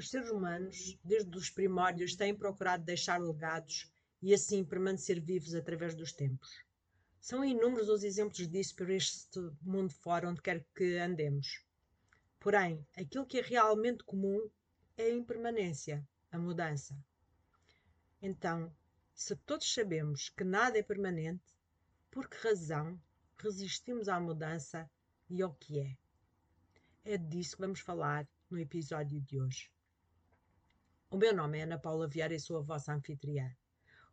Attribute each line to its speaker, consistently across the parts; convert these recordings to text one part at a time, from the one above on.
Speaker 1: Os seres humanos, desde os primórdios, têm procurado deixar legados e assim permanecer vivos através dos tempos. São inúmeros os exemplos disso por este mundo fora onde quer que andemos. Porém, aquilo que é realmente comum é a impermanência, a mudança. Então, se todos sabemos que nada é permanente, por que razão resistimos à mudança e ao que é? É disso que vamos falar no episódio de hoje. O meu nome é Ana Paula Vieira e sou a vossa anfitriã.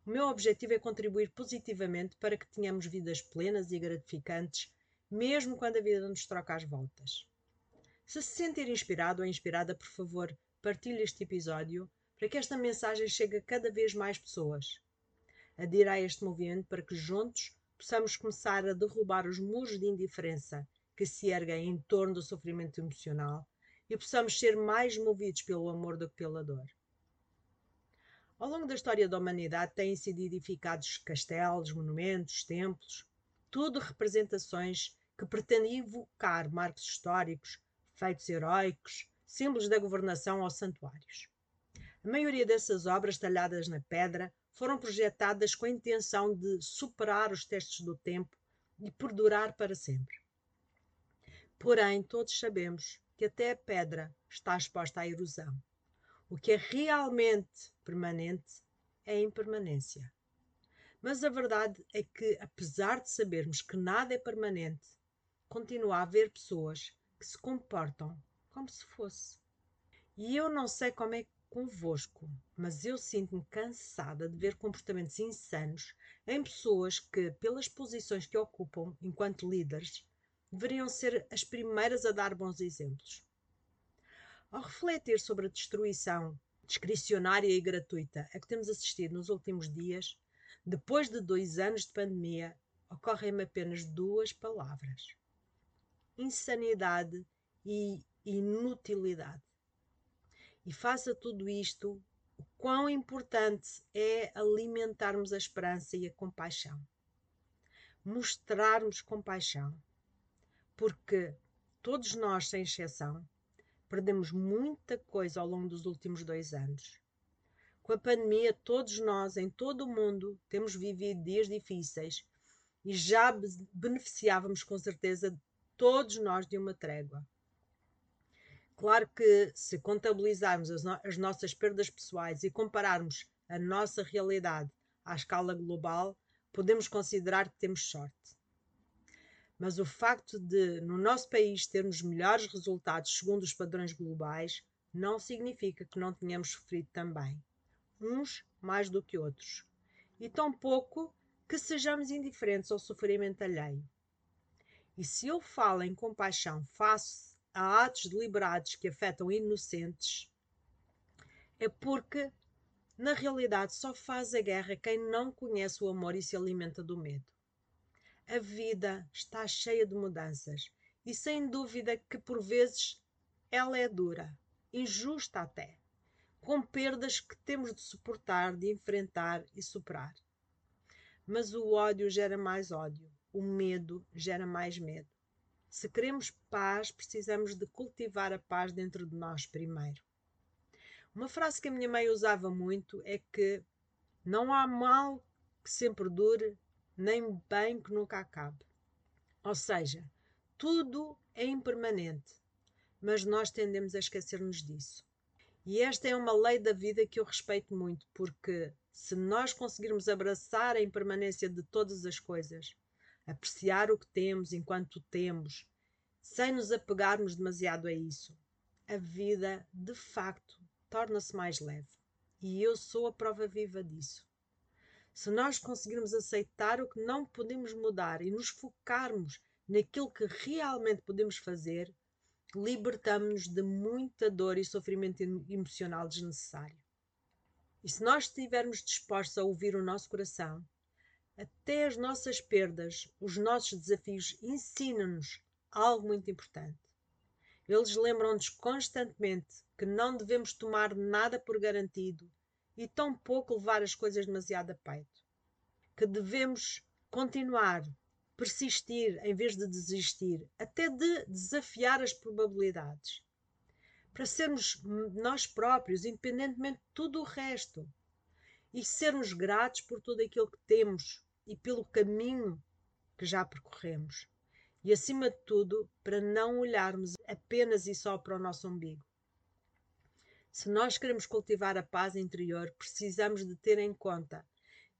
Speaker 1: O meu objetivo é contribuir positivamente para que tenhamos vidas plenas e gratificantes, mesmo quando a vida nos troca as voltas. Se se sentir inspirado ou inspirada, por favor, partilhe este episódio para que esta mensagem chegue a cada vez mais pessoas. Adira a este movimento para que juntos possamos começar a derrubar os muros de indiferença que se erguem em torno do sofrimento emocional e possamos ser mais movidos pelo amor do que pela dor. Ao longo da história da humanidade têm sido edificados castelos, monumentos, templos, tudo representações que pretendem evocar marcos históricos, feitos heróicos, símbolos da governação ou santuários. A maioria dessas obras talhadas na pedra foram projetadas com a intenção de superar os testes do tempo e perdurar para sempre. Porém, todos sabemos que até a pedra está exposta à erosão. O que é realmente permanente é a impermanência. Mas a verdade é que, apesar de sabermos que nada é permanente, continua a haver pessoas que se comportam como se fosse. E eu não sei como é convosco, mas eu sinto-me cansada de ver comportamentos insanos em pessoas que, pelas posições que ocupam enquanto líderes, deveriam ser as primeiras a dar bons exemplos. Ao refletir sobre a destruição discricionária e gratuita a que temos assistido nos últimos dias, depois de dois anos de pandemia, ocorrem-me apenas duas palavras: insanidade e inutilidade. E faça tudo isto, o quão importante é alimentarmos a esperança e a compaixão. Mostrarmos compaixão. Porque todos nós, sem exceção, perdemos muita coisa ao longo dos últimos dois anos. Com a pandemia, todos nós, em todo o mundo, temos vivido dias difíceis e já beneficiávamos com certeza todos nós de uma trégua. Claro que se contabilizarmos as, no as nossas perdas pessoais e compararmos a nossa realidade à escala global, podemos considerar que temos sorte. Mas o facto de, no nosso país, termos melhores resultados segundo os padrões globais, não significa que não tenhamos sofrido também, uns mais do que outros, e tampouco que sejamos indiferentes ao sofrimento alheio. E se eu falo em compaixão face a atos deliberados que afetam inocentes, é porque, na realidade, só faz a guerra quem não conhece o amor e se alimenta do medo. A vida está cheia de mudanças e, sem dúvida, que por vezes ela é dura, injusta até, com perdas que temos de suportar, de enfrentar e superar. Mas o ódio gera mais ódio o medo gera mais medo. Se queremos paz, precisamos de cultivar a paz dentro de nós primeiro. Uma frase que a minha mãe usava muito é que não há mal que sempre dure, nem bem que nunca acabe. Ou seja, tudo é impermanente, mas nós tendemos a esquecer-nos disso. E esta é uma lei da vida que eu respeito muito, porque se nós conseguirmos abraçar a impermanência de todas as coisas, apreciar o que temos enquanto temos, sem nos apegarmos demasiado a isso. A vida, de facto, torna-se mais leve. E eu sou a prova viva disso. Se nós conseguirmos aceitar o que não podemos mudar e nos focarmos naquilo que realmente podemos fazer, libertamos-nos de muita dor e sofrimento emocional desnecessário. E se nós estivermos dispostos a ouvir o nosso coração, até as nossas perdas, os nossos desafios ensinam-nos algo muito importante. Eles lembram-nos constantemente que não devemos tomar nada por garantido e tão pouco levar as coisas demasiado a peito. Que devemos continuar, persistir em vez de desistir, até de desafiar as probabilidades. para sermos nós próprios, independentemente de tudo o resto, e sermos gratos por tudo aquilo que temos e pelo caminho que já percorremos. E acima de tudo, para não olharmos apenas e só para o nosso umbigo. Se nós queremos cultivar a paz interior, precisamos de ter em conta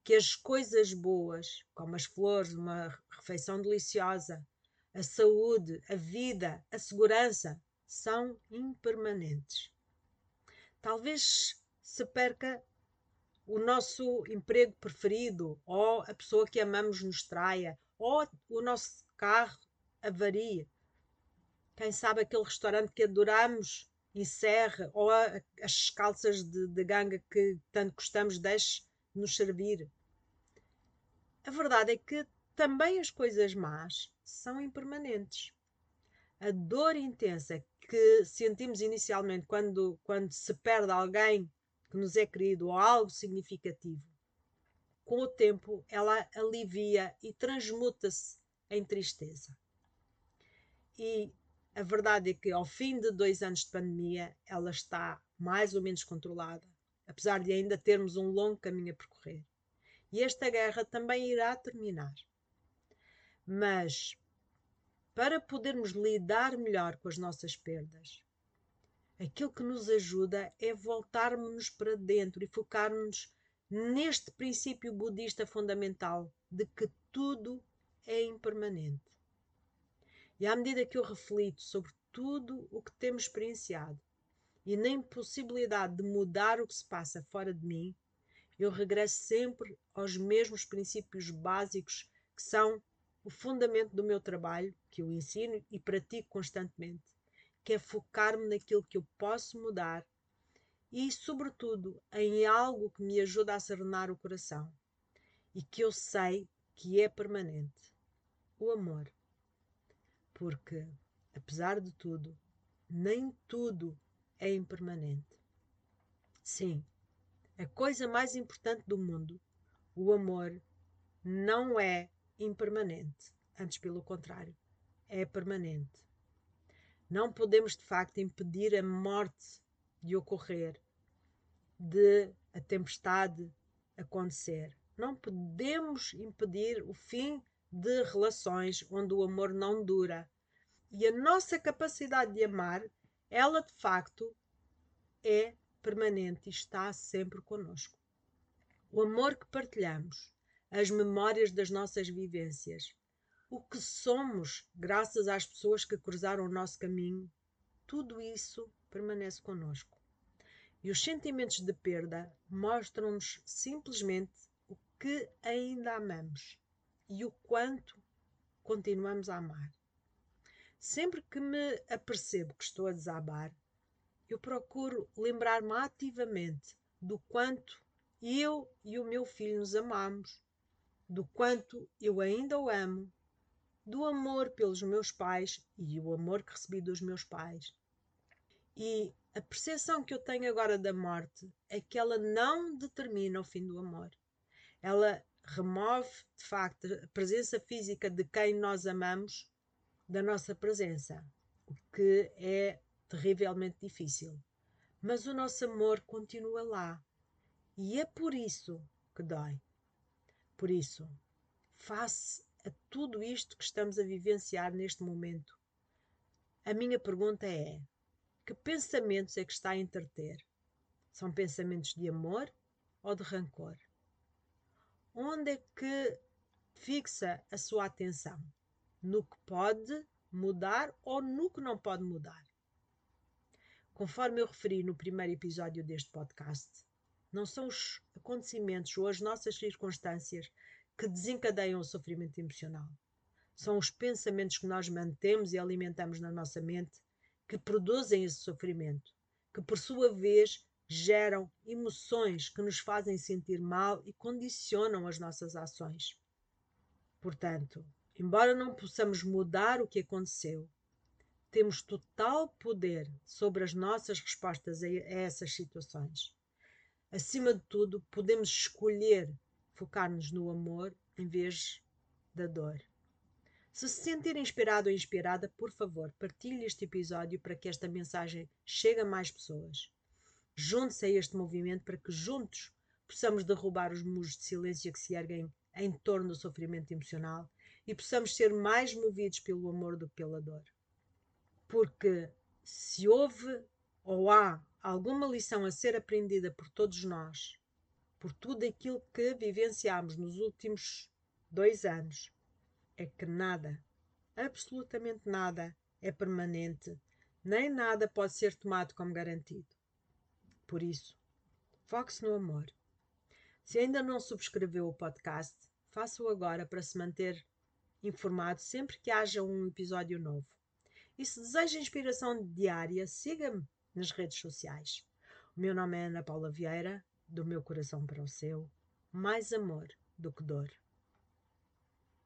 Speaker 1: que as coisas boas, como as flores, uma refeição deliciosa, a saúde, a vida, a segurança, são impermanentes. Talvez se perca o nosso emprego preferido, ou a pessoa que amamos nos traia, ou o nosso carro avarie. Quem sabe aquele restaurante que adoramos encerre, ou a, as calças de, de ganga que tanto gostamos deixe nos servir. A verdade é que também as coisas más são impermanentes. A dor intensa que sentimos inicialmente quando, quando se perde alguém que nos é querido ou algo significativo, com o tempo ela alivia e transmuta-se em tristeza. E a verdade é que ao fim de dois anos de pandemia ela está mais ou menos controlada, apesar de ainda termos um longo caminho a percorrer. E esta guerra também irá terminar. Mas para podermos lidar melhor com as nossas perdas. Aquilo que nos ajuda é voltarmos para dentro e focarmos neste princípio budista fundamental de que tudo é impermanente. E à medida que eu reflito sobre tudo o que temos experienciado e na impossibilidade de mudar o que se passa fora de mim, eu regresso sempre aos mesmos princípios básicos que são o fundamento do meu trabalho, que eu ensino e pratico constantemente, que é focar-me naquilo que eu posso mudar e, sobretudo, em algo que me ajuda a serenar o coração e que eu sei que é permanente: o amor. Porque, apesar de tudo, nem tudo é impermanente. Sim, a coisa mais importante do mundo, o amor, não é impermanente. Antes, pelo contrário, é permanente. Não podemos, de facto, impedir a morte de ocorrer, de a tempestade acontecer. Não podemos impedir o fim de relações onde o amor não dura. E a nossa capacidade de amar, ela de facto é permanente e está sempre conosco. O amor que partilhamos as memórias das nossas vivências, o que somos graças às pessoas que cruzaram o nosso caminho, tudo isso permanece conosco. E os sentimentos de perda mostram-nos simplesmente o que ainda amamos e o quanto continuamos a amar. Sempre que me apercebo que estou a desabar, eu procuro lembrar-me ativamente do quanto eu e o meu filho nos amamos do quanto eu ainda o amo, do amor pelos meus pais e o amor que recebi dos meus pais. E a percepção que eu tenho agora da morte é que ela não determina o fim do amor. Ela remove, de facto, a presença física de quem nós amamos da nossa presença, o que é terrivelmente difícil. Mas o nosso amor continua lá. E é por isso que dói. Por isso, face a tudo isto que estamos a vivenciar neste momento, a minha pergunta é: que pensamentos é que está a entreter? São pensamentos de amor ou de rancor? Onde é que fixa a sua atenção? No que pode mudar ou no que não pode mudar? Conforme eu referi no primeiro episódio deste podcast, não são os acontecimentos ou as nossas circunstâncias que desencadeiam o sofrimento emocional. São os pensamentos que nós mantemos e alimentamos na nossa mente que produzem esse sofrimento, que por sua vez geram emoções que nos fazem sentir mal e condicionam as nossas ações. Portanto, embora não possamos mudar o que aconteceu, temos total poder sobre as nossas respostas a essas situações. Acima de tudo, podemos escolher focar-nos no amor em vez da dor. Se se sentir inspirado ou inspirada, por favor, partilhe este episódio para que esta mensagem chegue a mais pessoas. Junte-se a este movimento para que juntos possamos derrubar os muros de silêncio que se erguem em torno do sofrimento emocional e possamos ser mais movidos pelo amor do que pela dor. Porque se houve ou há alguma lição a ser aprendida por todos nós, por tudo aquilo que vivenciámos nos últimos dois anos, é que nada, absolutamente nada, é permanente, nem nada pode ser tomado como garantido. Por isso, foque-se no amor. Se ainda não subscreveu o podcast, faça-o agora para se manter informado sempre que haja um episódio novo. E se deseja inspiração diária, siga-me nas redes sociais. O meu nome é Ana Paula Vieira, do meu coração para o seu, mais amor do que dor.